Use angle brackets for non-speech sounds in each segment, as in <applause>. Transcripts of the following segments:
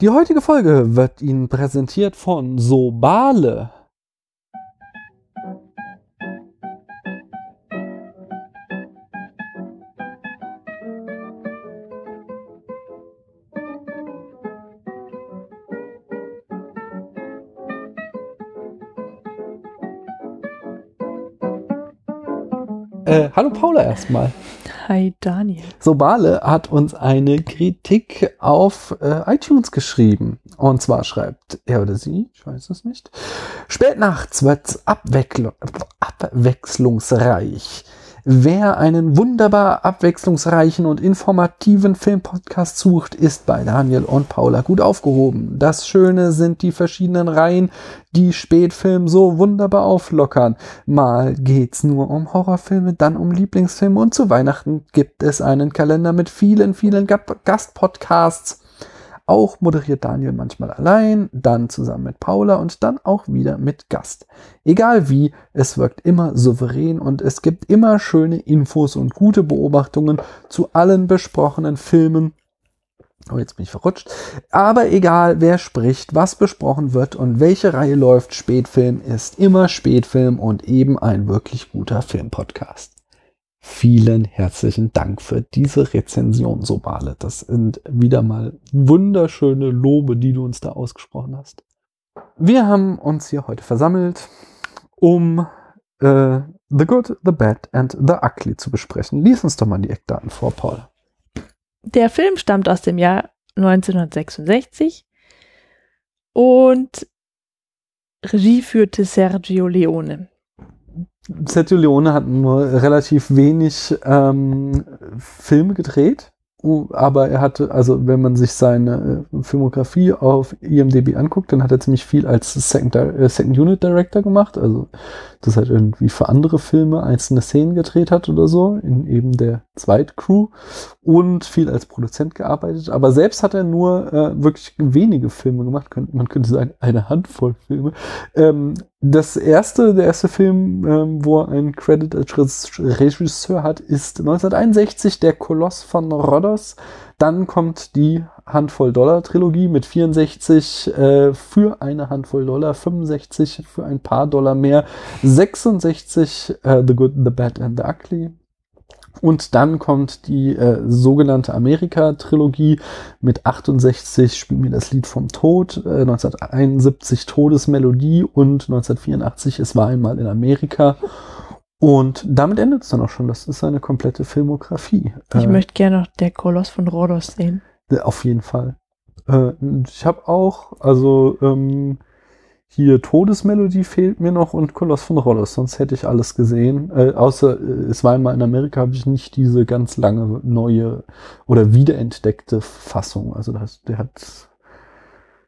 Die heutige Folge wird Ihnen präsentiert von Sobale. Äh, hallo Paula erstmal. Hi Daniel. Sobale hat uns eine Kritik auf äh, iTunes geschrieben. Und zwar schreibt er oder sie, ich weiß es nicht, spät nachts wird's abwechslungsreich. Wer einen wunderbar abwechslungsreichen und informativen Filmpodcast sucht, ist bei Daniel und Paula gut aufgehoben. Das Schöne sind die verschiedenen Reihen, die Spätfilm so wunderbar auflockern. Mal geht's nur um Horrorfilme, dann um Lieblingsfilme und zu Weihnachten gibt es einen Kalender mit vielen, vielen Gastpodcasts. Auch moderiert Daniel manchmal allein, dann zusammen mit Paula und dann auch wieder mit Gast. Egal wie, es wirkt immer souverän und es gibt immer schöne Infos und gute Beobachtungen zu allen besprochenen Filmen. Oh, jetzt bin ich verrutscht. Aber egal, wer spricht, was besprochen wird und welche Reihe läuft, Spätfilm ist immer Spätfilm und eben ein wirklich guter Filmpodcast. Vielen herzlichen Dank für diese Rezension, Sobale. Das sind wieder mal wunderschöne Lobe, die du uns da ausgesprochen hast. Wir haben uns hier heute versammelt, um äh, The Good, The Bad and The Ugly zu besprechen. Lies uns doch mal die Eckdaten vor, Paul. Der Film stammt aus dem Jahr 1966 und Regie führte Sergio Leone. Sergio Leone hat nur relativ wenig ähm, Filme gedreht, aber er hatte, also wenn man sich seine äh, Filmografie auf IMDb anguckt, dann hat er ziemlich viel als Second, äh, Second Unit Director gemacht, also das halt irgendwie für andere Filme einzelne Szenen gedreht hat oder so, in eben der Zweitcrew und viel als Produzent gearbeitet, aber selbst hat er nur äh, wirklich wenige Filme gemacht, man könnte sagen eine Handvoll Filme. Ähm, das erste, der erste Film, ähm, wo er einen Credit als Re- Regisseur hat, ist 1961 Der Koloss von Rhodos. Dann kommt die Handvoll Dollar Trilogie mit 64 äh, für eine Handvoll Dollar, 65 für ein paar Dollar mehr, 66 äh, The Good, The Bad and The Ugly. Und dann kommt die äh, sogenannte Amerika-Trilogie mit 68 Spiel mir das Lied vom Tod, äh, 1971 Todesmelodie und 1984 Es war einmal in Amerika. Und damit endet es dann auch schon. Das ist eine komplette Filmografie. Ich Äh, möchte gerne noch der Koloss von Rhodos sehen. auf jeden Fall. Äh, ich habe auch, also ähm, hier Todesmelodie fehlt mir noch und Koloss von Rhodos, sonst hätte ich alles gesehen. Äh, außer äh, es war einmal in Amerika, habe ich nicht diese ganz lange neue oder wiederentdeckte Fassung. Also das, der hat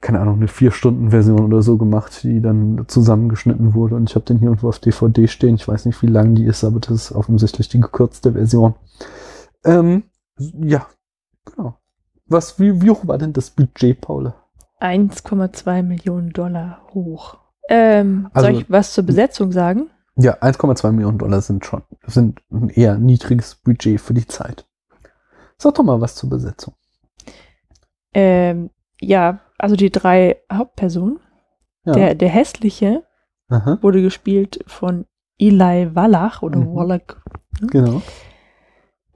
keine Ahnung, eine Vier-Stunden-Version oder so gemacht, die dann zusammengeschnitten wurde. Und ich habe den hier irgendwo auf DVD stehen. Ich weiß nicht, wie lang die ist, aber das ist offensichtlich die gekürzte Version. Ähm, ja, genau. Was, wie, wie hoch war denn das Budget, Paula? 1,2 Millionen Dollar hoch. Ähm, Also- soll ich was zur Besetzung sagen? Ja, 1,2 Millionen Dollar sind schon, sind ein eher niedriges Budget für die Zeit. Sag doch mal was zur Besetzung. Ähm, ja, also die drei Hauptpersonen. Ja. Der, der hässliche Aha, wurde gespielt von Eli Wallach oder Mhm. Wallach. genau,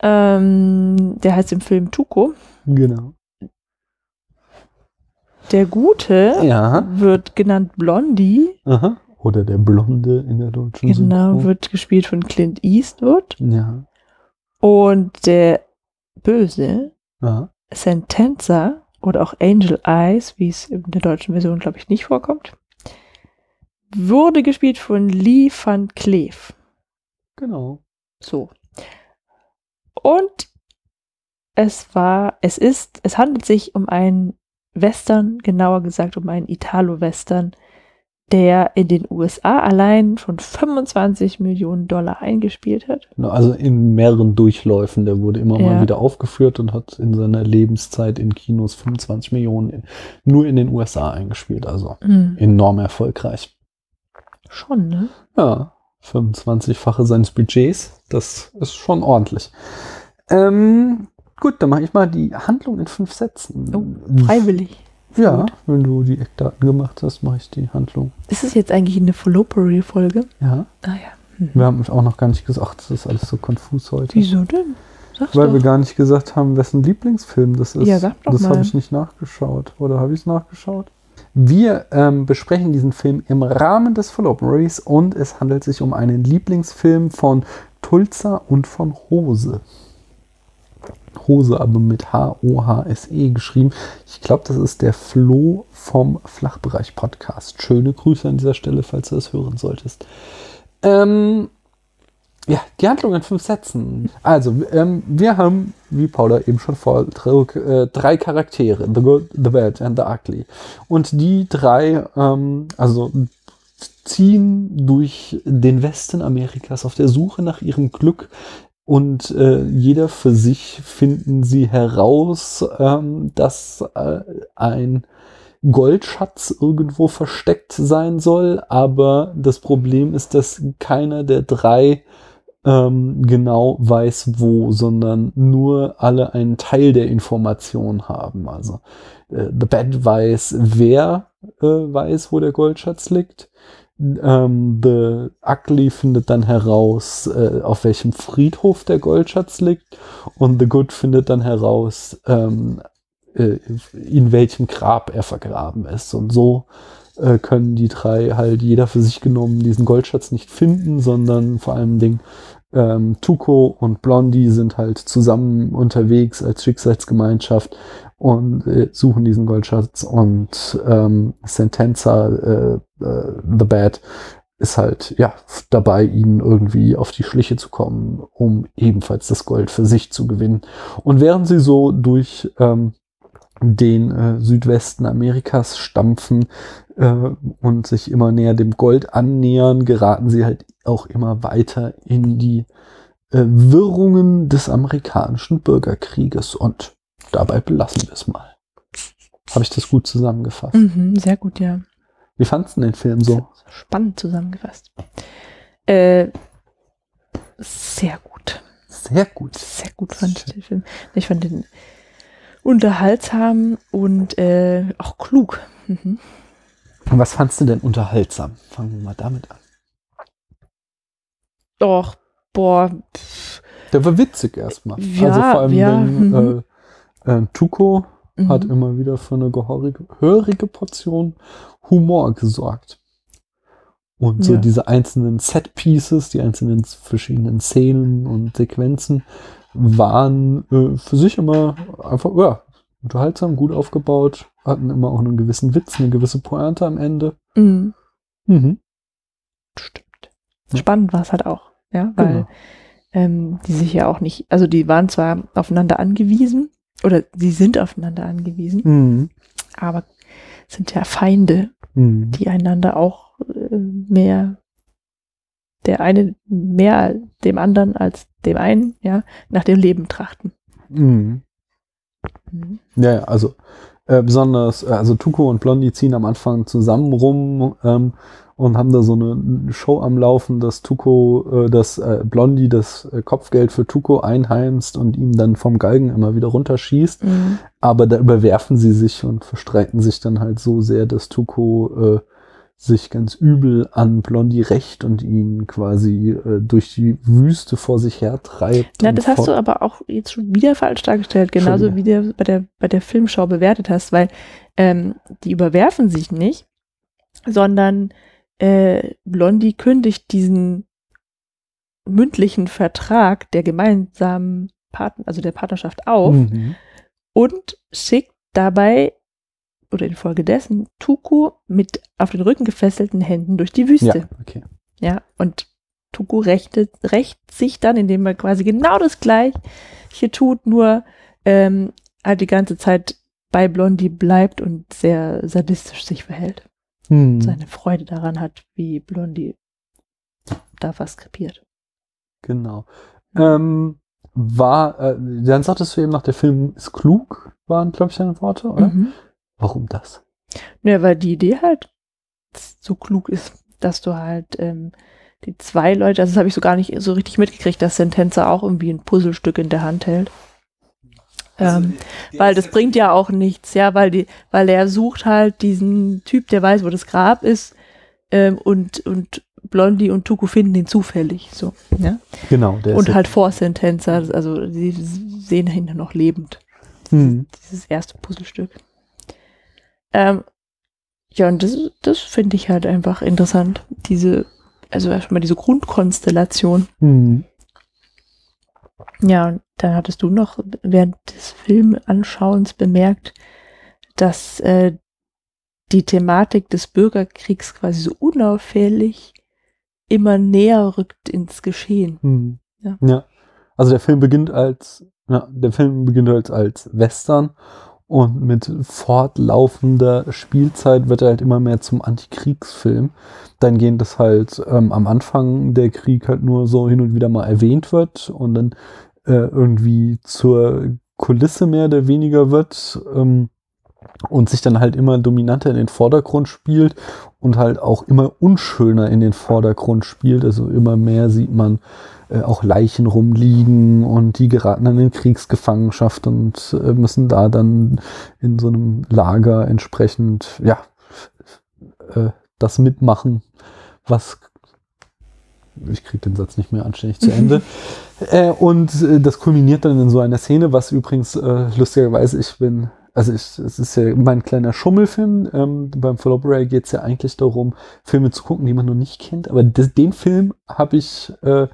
Ähm, der heißt im Film Tuko. genau. Der Gute Ja, wird genannt Blondie. aha. Oder der Blonde in der deutschen Genau, Synchro. wird gespielt von Clint Eastwood. Ja, Und der Böse, ja. Sentenza oder auch Angel Eyes, wie es in der deutschen Version, glaube ich, nicht vorkommt, wurde gespielt von Lee van Cleef. Genau. So. Und es war, es ist, es handelt sich um einen Western, genauer gesagt um einen Italo-Western, der in den USA allein schon 25 Millionen Dollar eingespielt hat. Also in mehreren Durchläufen. Der wurde immer Ja. mal wieder aufgeführt und hat in seiner Lebenszeit in Kinos 25 Millionen nur in den USA eingespielt. Also Hm. enorm erfolgreich. Schon, ne? Ja, 25-fache seines Budgets. Das ist schon ordentlich. Ähm, gut, dann mache ich mal die Handlung in fünf Sätzen. Oh, freiwillig. Ja, Gut. wenn du die Eckdaten gemacht hast, mache ich die Handlung. Ist es jetzt eigentlich eine Fallopery-Folge? Ja. Ah ja. Mhm. Wir haben auch noch gar nicht gesagt, das ist alles so konfus heute. Wieso denn? Sag's Weil doch. wir gar nicht gesagt haben, wessen Lieblingsfilm das ist. Ja, sag doch das habe ich nicht nachgeschaut. Oder habe ich es nachgeschaut? Wir ähm, besprechen diesen Film im Rahmen des Falloperies und es handelt sich um einen Lieblingsfilm von Tulsa und von Hose. Hose aber mit H-O-H-S-E geschrieben. Ich glaube, das ist der Flo vom Flachbereich Podcast. Schöne Grüße an dieser Stelle, falls du das hören solltest. Ähm, ja, die Handlung in fünf Sätzen. Also, ähm, wir haben, wie Paula eben schon vortrug, äh, drei Charaktere. The Good, The Bad and The Ugly. Und die drei, ähm, also ziehen durch den Westen Amerikas auf der Suche nach ihrem Glück und äh, jeder für sich finden sie heraus, ähm, dass äh, ein Goldschatz irgendwo versteckt sein soll, aber das Problem ist, dass keiner der drei ähm, genau weiß wo, sondern nur alle einen Teil der Information haben. Also äh, The Bad weiß, wer äh, weiß, wo der Goldschatz liegt. Ähm, The Ugly findet dann heraus, äh, auf welchem Friedhof der Goldschatz liegt. Und The Good findet dann heraus, ähm, äh, in welchem Grab er vergraben ist. Und so äh, können die drei halt jeder für sich genommen diesen Goldschatz nicht finden, sondern vor allem Ding ähm, Tuco und Blondie sind halt zusammen unterwegs als Schicksalsgemeinschaft und äh, suchen diesen Goldschatz und ähm, Sentenza, äh, äh, The Bad, ist halt ja dabei, ihnen irgendwie auf die Schliche zu kommen, um ebenfalls das Gold für sich zu gewinnen. Und während sie so durch ähm, den äh, Südwesten Amerikas stampfen äh, und sich immer näher dem Gold annähern, geraten sie halt auch immer weiter in die äh, Wirrungen des amerikanischen Bürgerkrieges. Und dabei belassen wir es mal. Habe ich das gut zusammengefasst? Mhm, sehr gut, ja. Wie fandst du den Film so? Spannend zusammengefasst. Äh, sehr gut. Sehr gut. Sehr gut fand ich den Film. Ich fand den unterhaltsam und äh, auch klug. Mhm. Was fandst du denn unterhaltsam? Fangen wir mal damit an. Doch, boah. Der war witzig erstmal. Ja, also vor allem, ja, wenn mhm. äh, äh, Tuco mhm. hat immer wieder für eine gehörige, gehörige Portion Humor gesorgt. Und so Ja. diese einzelnen Set-Pieces, die einzelnen verschiedenen Szenen und Sequenzen waren äh, für sich immer einfach, ja, unterhaltsam, gut aufgebaut, hatten immer auch einen gewissen Witz, eine gewisse Pointe am Ende. Mhm. Mhm. Stimmt. Ja. Spannend war es halt auch, ja, weil Genau. ähm, die sich ja auch nicht, also die waren zwar aufeinander angewiesen oder sie sind aufeinander angewiesen, Mhm. aber sind ja Feinde, Mhm. die einander auch äh, mehr, der eine mehr dem anderen als dem einen, ja, nach dem Leben trachten. Mhm. Mhm. Ja, also äh, besonders, äh, also Tuco und Blondie ziehen am Anfang zusammen rum ähm, und haben da so eine Show am Laufen, dass Tuco, äh, dass äh, Blondie das äh, Kopfgeld für Tuco einheimst und ihm dann vom Galgen immer wieder runterschießt. Mhm. Aber da überwerfen sie sich und verstreiten sich dann halt so sehr, dass Tuco äh, sich ganz übel an Blondie rächt und ihn quasi äh, durch die Wüste vor sich her treibt. Ja, das hast du aber auch jetzt schon wieder falsch dargestellt, Schon genauso wie du bei der, bei der Filmschau bewertet hast, weil ähm, die überwerfen sich nicht, sondern äh, Blondie kündigt diesen mündlichen Vertrag der gemeinsamen Partner, also der Partnerschaft auf Mhm. und schickt dabei oder infolgedessen Tuku mit auf den Rücken gefesselten Händen durch die Wüste. Ja, okay. Ja, und Tuku rächt, rächt sich dann, indem er quasi genau das Gleiche tut, nur ähm, halt die ganze Zeit bei Blondie bleibt und sehr sadistisch sich verhält. Mhm. Seine Freude daran hat, wie Blondie da was krepiert. Genau. Ähm, war, äh, dann sagtest du eben noch, der Film ist klug, waren, glaube ich, deine Worte, oder? Mhm. Warum das? Ja, weil die Idee halt so klug ist, dass du halt ähm, die zwei Leute, also das habe ich so gar nicht so richtig mitgekriegt, dass Sentenza auch irgendwie ein Puzzlestück in der Hand hält. Ähm, weil das bringt ja auch nichts, ja, weil die, weil er sucht halt diesen Typ, der weiß, wo das Grab ist, ähm, und, und Blondie und Tuku finden ihn zufällig, so, ja. Genau. Der Und ist halt vor Sentenza, also sie sehen ihn noch lebend. Hm. Dieses erste Puzzlestück. Ähm, ja, und das, das finde ich halt einfach interessant. Diese, also erstmal diese Grundkonstellation. Hm. Ja, und dann hattest du noch während des Filmanschauens bemerkt, dass äh, die Thematik des Bürgerkriegs quasi so unauffällig immer näher rückt ins Geschehen. Hm. Ja. ja. Also der Film beginnt als, ja, der Film beginnt als, als Western und mit fortlaufender Spielzeit wird er halt immer mehr zum Antikriegsfilm. Dann gehen das halt ähm, am Anfang der Krieg halt nur so hin und wieder mal erwähnt wird und dann äh, irgendwie zur Kulisse mehr oder weniger wird. Ähm, und sich dann halt immer dominanter in den Vordergrund spielt und halt auch immer unschöner in den Vordergrund spielt. Also immer mehr sieht man äh, auch Leichen rumliegen und die geraten dann in Kriegsgefangenschaft und äh, müssen da dann in so einem Lager entsprechend, ja, äh, das mitmachen, was ich kriege den Satz nicht mehr anständig zu Ende. <laughs> äh, und äh, das kulminiert dann in so einer Szene, was übrigens äh, lustigerweise, ich bin also ich, es ist ja mein kleiner Schummelfilm. Ähm, beim Followbury geht es ja eigentlich darum, Filme zu gucken, die man noch nicht kennt. Aber das, den Film habe ich äh,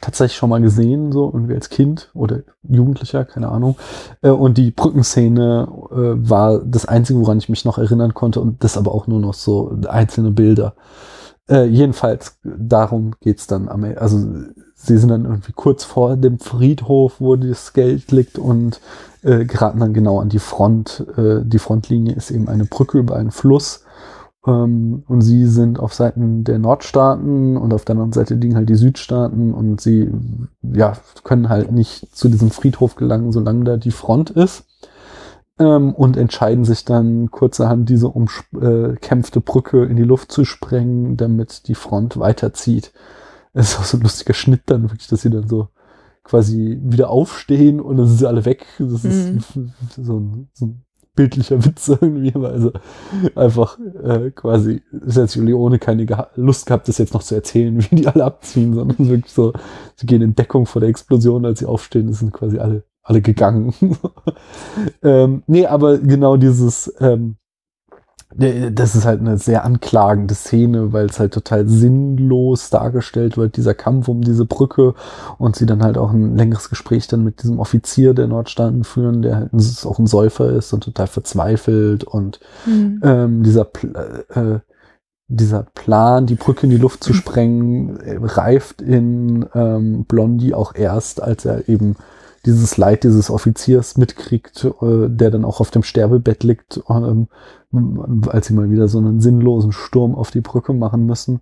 tatsächlich schon mal gesehen, so irgendwie als Kind oder Jugendlicher, keine Ahnung. Äh, und die Brückenszene äh, war das Einzige, woran ich mich noch erinnern konnte. Und das aber auch nur noch so einzelne Bilder. Äh, jedenfalls, darum geht's dann am Ende. Also sie sind dann irgendwie kurz vor dem Friedhof, wo das Geld liegt und äh, geraten dann genau an die Front. Äh, die Frontlinie ist eben eine Brücke über einen Fluss. Ähm, und sie sind auf Seiten der Nordstaaten und auf der anderen Seite liegen halt die Südstaaten und sie ja, können halt nicht zu diesem Friedhof gelangen, solange da die Front ist. Ähm, und entscheiden sich dann kurzerhand diese umkämpfte Brücke in die Luft zu sprengen, damit die Front weiterzieht. Es ist auch so ein lustiger Schnitt dann wirklich, dass sie dann so quasi wieder aufstehen und dann sind sie alle weg. Das ist Mhm. <laughs> so, ein, so ein bildlicher Witz irgendwie, weil also einfach äh, quasi, ist jetzt Leone keine geha Lust gehabt, das jetzt noch zu erzählen, <laughs> wie die alle abziehen, sondern ist wirklich so, sie gehen in Deckung vor der Explosion, als sie aufstehen, sind quasi alle, alle gegangen. <laughs> ähm, nee, aber genau dieses, ähm, das ist halt eine sehr anklagende Szene, weil es halt total sinnlos dargestellt wird, dieser Kampf um diese Brücke und sie dann halt auch ein längeres Gespräch dann mit diesem Offizier der Nordstaaten führen, der halt auch ein Säufer ist und total verzweifelt und Mhm. ähm, dieser Pl äh, dieser Plan, die Brücke in die Luft zu <laughs> sprengen, äh, reift in ähm, Blondie auch erst, als er eben dieses Leid dieses Offiziers mitkriegt, äh, der dann auch auf dem Sterbebett liegt, ähm, als sie mal wieder so einen sinnlosen Sturm auf die Brücke machen müssen.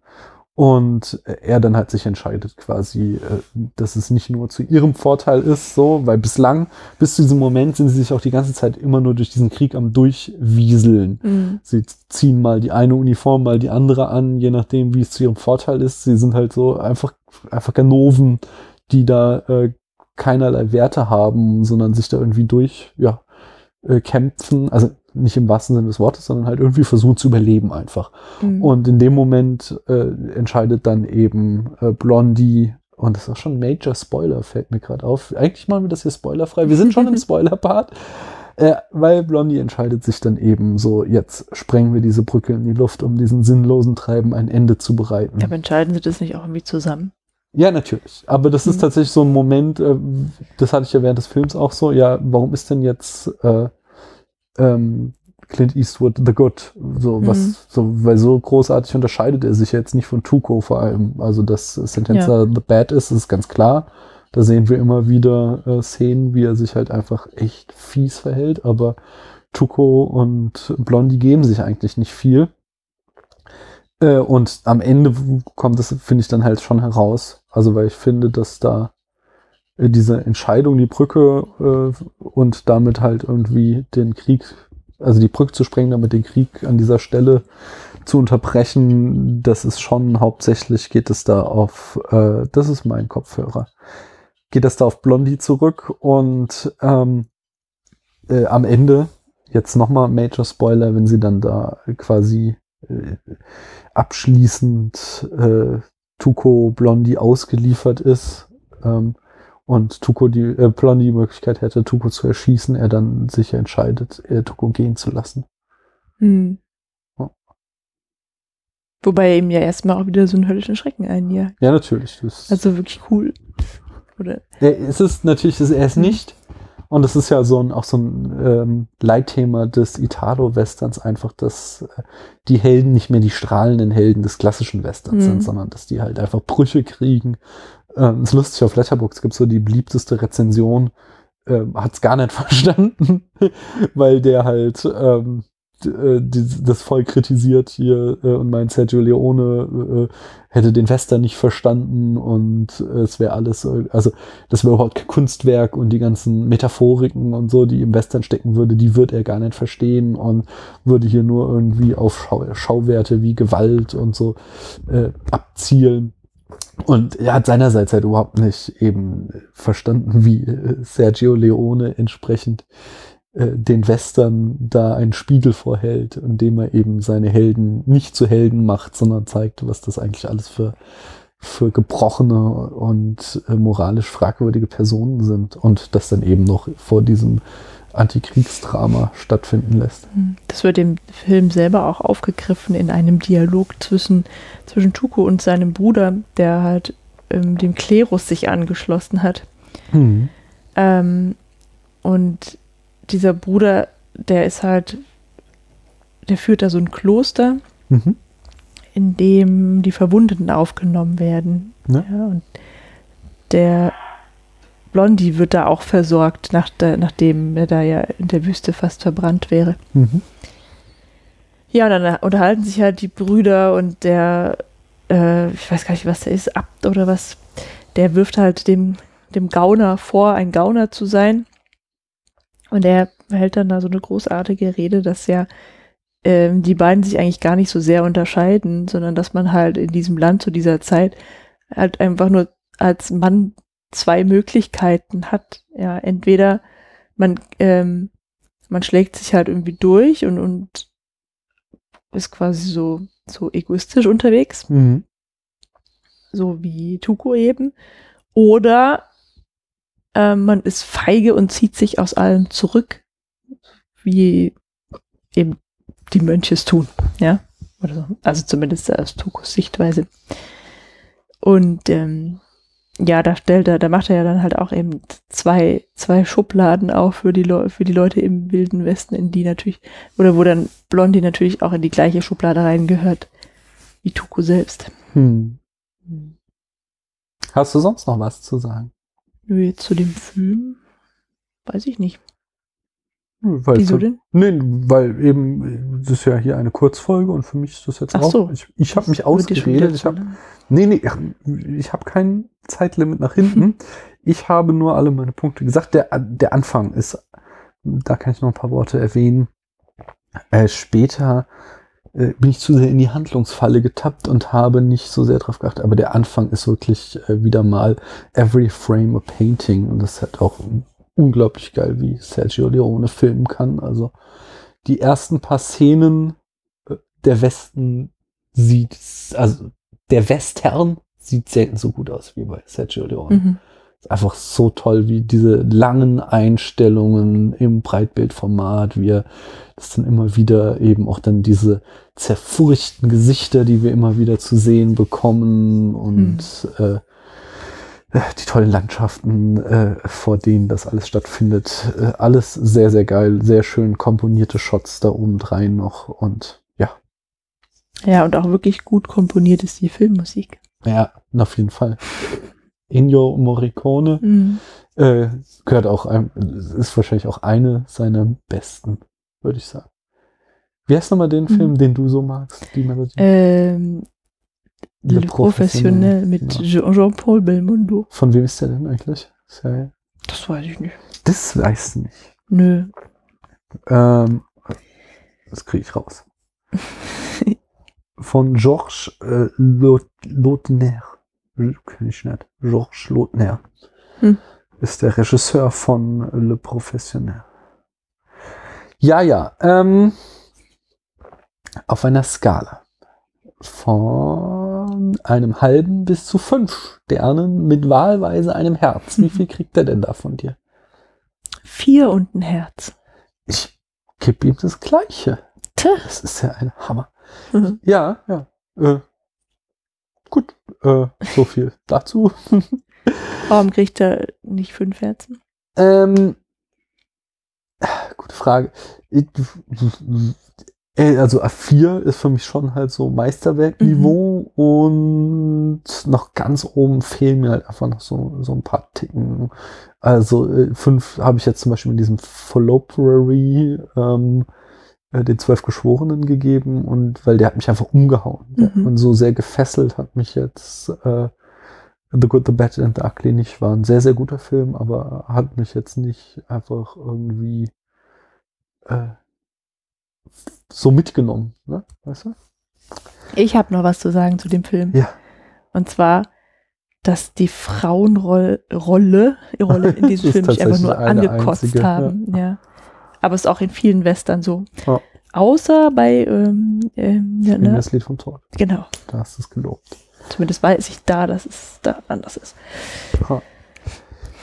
Und er dann halt sich entscheidet quasi, äh, dass es nicht nur zu ihrem Vorteil ist, so, weil bislang, bis zu diesem Moment sind sie sich auch die ganze Zeit immer nur durch diesen Krieg am Durchwieseln. Mhm. Sie ziehen mal die eine Uniform, mal die andere an, je nachdem, wie es zu ihrem Vorteil ist. Sie sind halt so einfach, einfach Ganoven, die da äh, keinerlei Werte haben, sondern sich da irgendwie durch, ja, äh, kämpfen. Also nicht im wahrsten Sinne des Wortes, sondern halt irgendwie versuchen zu überleben einfach. Mhm. Und in dem Moment äh, entscheidet dann eben äh, Blondie, und das ist auch schon ein Major Spoiler, fällt mir gerade auf. Eigentlich machen wir das hier spoilerfrei. Wir sind schon im <laughs> Spoiler-Part. Äh, weil Blondie entscheidet sich dann eben so, jetzt sprengen wir diese Brücke in die Luft, um diesen sinnlosen Treiben ein Ende zu bereiten. Aber entscheiden sie das nicht auch irgendwie zusammen? Ja, natürlich. Aber das ist Mhm. tatsächlich so ein Moment, äh, das hatte ich ja während des Films auch so, ja, warum ist denn jetzt äh, ähm, Clint Eastwood the Good? So, Mhm. was, so, weil so großartig unterscheidet er sich ja jetzt nicht von Tuco vor allem. Also, dass Sentenza the Bad ist, ist ganz klar. Da sehen wir immer wieder äh, Szenen, wie er sich halt einfach echt fies verhält, aber Tuco und Blondie geben sich eigentlich nicht viel. Äh, und am Ende kommt es, finde ich, dann halt schon heraus. Also, weil ich finde, dass da diese Entscheidung, die Brücke äh, und damit halt irgendwie den Krieg, also die Brücke zu sprengen, damit den Krieg an dieser Stelle zu unterbrechen, das ist schon hauptsächlich geht es da auf, äh, das ist mein Kopfhörer. geht das da auf Blondie zurück und ähm, äh, am Ende, jetzt nochmal Major Spoiler, wenn sie dann da quasi äh, abschließend äh, Tuko Blondie ausgeliefert ist ähm, und Tuko die äh, Blondie die Möglichkeit hätte, Tuko zu erschießen, er dann sich entscheidet, äh, Tuko gehen zu lassen. Hm. Ja. Wobei er ihm ja erstmal auch wieder so einen höllischen Schrecken einjagt. Ja, natürlich. Das, Also wirklich cool. Oder? er, es ist natürlich, er ist nicht. Und es ist ja so ein, auch so ein ähm, Leitthema des Italo-Westerns einfach, dass äh, die Helden nicht mehr die strahlenden Helden des klassischen Westerns Mhm. sind, sondern dass die halt einfach Brüche kriegen. Ähm, ist lustig, auf Letterboxd gibt so die beliebteste Rezension, ähm, hat es gar nicht <laughs> verstanden, weil der halt ähm, äh, das voll kritisiert hier äh, und meint, Sergio Leone äh, hätte den Western nicht verstanden und äh, es wäre alles, äh, also das wäre überhaupt kein Kunstwerk und die ganzen Metaphoriken und so, die im Western stecken würde, die würde er gar nicht verstehen und würde hier nur irgendwie auf Schau Schauwerte wie Gewalt und so äh, abzielen. Und er hat seinerseits halt überhaupt nicht eben verstanden, wie äh, Sergio Leone entsprechend äh, den Western da einen Spiegel vorhält, indem er eben seine Helden nicht zu Helden macht, sondern zeigt, was das eigentlich alles für, für gebrochene und äh, moralisch fragwürdige Personen sind. Und das dann eben noch vor diesem Antikriegsdrama stattfinden lässt. Hm. Das wird im Film selber auch aufgegriffen in einem Dialog zwischen, zwischen Tuko und seinem Bruder, der halt ähm, dem Klerus sich angeschlossen hat. Ähm, und dieser Bruder, der ist halt, der führt da so ein Kloster, Mhm. in dem die Verwundeten aufgenommen werden. Ja. und der Blondie wird da auch versorgt, nach der, nachdem er da ja in der Wüste fast verbrannt wäre. Mhm. Ja, und dann unterhalten sich halt die Brüder und der, äh, ich weiß gar nicht, was der ist, Abt oder was, der wirft halt dem, dem Gauner vor, ein Gauner zu sein. Und er hält dann da so eine großartige Rede, dass ja ähm, die beiden sich eigentlich gar nicht so sehr unterscheiden, sondern dass man halt in diesem Land zu dieser Zeit halt einfach nur als Mann zwei Möglichkeiten hat. Ja, entweder man, ähm, man schlägt sich halt irgendwie durch und, und ist quasi so, so egoistisch unterwegs, Mhm. so wie Tuko eben. Oder ähm, man ist feige und zieht sich aus allem zurück, wie eben die Mönche es tun. Ja, so. Also zumindest aus Tukos Sichtweise. Und ähm, ja, da stellt er, da macht er ja dann halt auch eben zwei, zwei Schubladen auf für die, Leu für die Leute im Wilden Westen, in die natürlich, oder wo dann Blondie natürlich auch in die gleiche Schublade reingehört wie Tuko selbst. Hm. Hast du sonst noch was zu sagen? Nö, zu dem Film, weiß ich nicht. Weil Wieso denn? Nee, weil eben, das ist ja hier eine Kurzfolge und für mich ist das jetzt Ach auch. so. Ich, ich habe mich ausgeredet. Ich habe lang. Nee, nee, ich, habe kein Zeitlimit nach hinten. <laughs> Ich habe nur alle meine Punkte gesagt. Der, der Anfang ist, da kann ich noch ein paar Worte erwähnen. Äh, später äh, bin ich zu sehr in die Handlungsfalle getappt und habe nicht so sehr drauf geachtet. Aber der Anfang ist wirklich äh, wieder mal every frame a painting. Und das halt auch unglaublich geil, wie Sergio Leone filmen kann. Also die ersten paar Szenen äh, der Westen sieht, also der Western sieht selten so gut aus wie bei Sergio Leone. Mhm. Ist einfach so toll, wie diese langen Einstellungen im Breitbildformat, wie er das dann immer wieder eben auch dann diese zerfurchten Gesichter, die wir immer wieder zu sehen bekommen und äh, die tollen Landschaften, äh, vor denen das alles stattfindet. Äh, alles sehr, sehr geil, sehr schön komponierte Shots da oben drein noch und ja, Ja, und auch wirklich gut komponiert ist die Filmmusik. ja, auf jeden Fall. Ennio Morricone Mhm. äh, gehört auch, ein, ist wahrscheinlich auch eine seiner besten, würde ich sagen. Wie heißt nochmal den Mhm. Film, den du so magst, die Melodie? Ähm, Le Le Professionnel mit genau. Jean- Jean-Paul Belmondo. Von wem ist der denn eigentlich? Ja, Das weiß ich nicht. das weißt du nicht. Nö. Ähm, das kriege ich raus. <laughs> Von Georges äh, Laut- Lautner. Kenn ich nicht. Georges Lautner. Hm. Ist der Regisseur von Le Professionnel. Ja, ja. Ähm, auf einer Skala von einem halben bis zu fünf Sternen mit wahlweise einem Herz. Wie viel <laughs> kriegt er denn da von dir? Vier und ein Herz. Ich gebe ihm das Gleiche. Tja. Das ist ja ein Hammer. Mhm. Ja, ja. Äh, gut, äh, so <laughs> viel dazu. <laughs> Warum kriegt er nicht fünf Herzen? Ähm, gute Frage. Äh, Also A4 ist für mich schon halt so Meisterwerkniveau und noch ganz oben fehlen mir halt einfach noch so, so ein paar Ticken. Also äh, fünf habe ich jetzt zum Beispiel mit diesem Philoptery ähm, äh, den zwölf Geschworenen gegeben und weil der hat mich einfach umgehauen Mhm. und so sehr gefesselt hat mich jetzt äh, The Good, The Bad and The Ugly nicht. War ein sehr, sehr guter Film, aber hat mich jetzt nicht einfach irgendwie äh, so mitgenommen. Ne? Weißt du? Ich habe noch was zu sagen zu dem Film. Ja. Und zwar, dass die Frauenrolle Rolle, Rolle in diesem <laughs> Film mich einfach nur angekotzt einzige, haben. Ja. Aber es ist auch in vielen Western so. Ja. Außer bei, ähm, ähm, ja, ne? das Lied vom Tod. genau. Da hast du es gelobt. Zumindest weiß ich da, dass es da anders ist.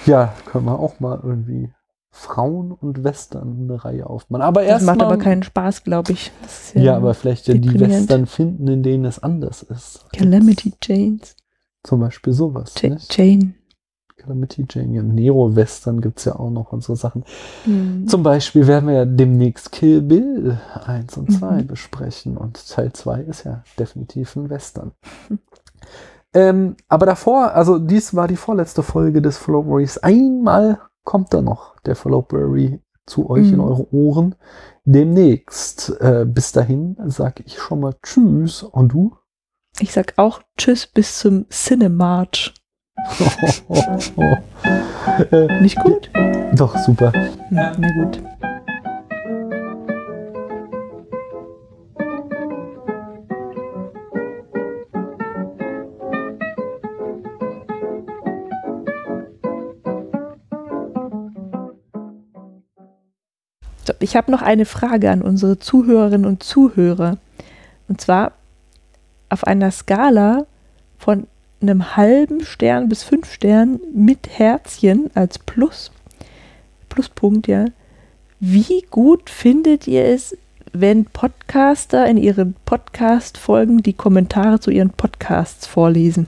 Ja, können wir auch mal irgendwie Frauen und Western eine Reihe aufmachen. Aber Das macht mal, aber keinen Spaß, glaube ich. Ist Ja, aber vielleicht ja die. Western finden, in denen es anders ist. Calamity Janes. Zum Beispiel sowas. Ja? Jane. Calamity Jane. Ja, Nero-Western gibt es ja auch noch und so Sachen. Hm. Zum Beispiel werden wir ja demnächst Kill Bill 1 und 2 Mhm. besprechen und Teil 2 ist ja definitiv ein Western. ähm, aber davor, also dies war die vorletzte Folge des Flowberries. Einmal kommt da noch der Flowberry zu euch in Mhm. eure Ohren. Demnächst. Äh, bis dahin sage ich schon mal Tschüss. Und du? Ich sag auch Tschüss bis zum Cinemarch. <laughs> Nicht gut? doch, super. Hm, na gut. Ich habe noch eine Frage an unsere Zuhörerinnen und Zuhörer. Und zwar auf einer Skala von einem halben Stern bis fünf Sternen mit Herzchen als Plus, Pluspunkt, ja. Wie gut findet ihr es, wenn Podcaster in ihren Podcast-Folgen die Kommentare zu ihren Podcasts vorlesen?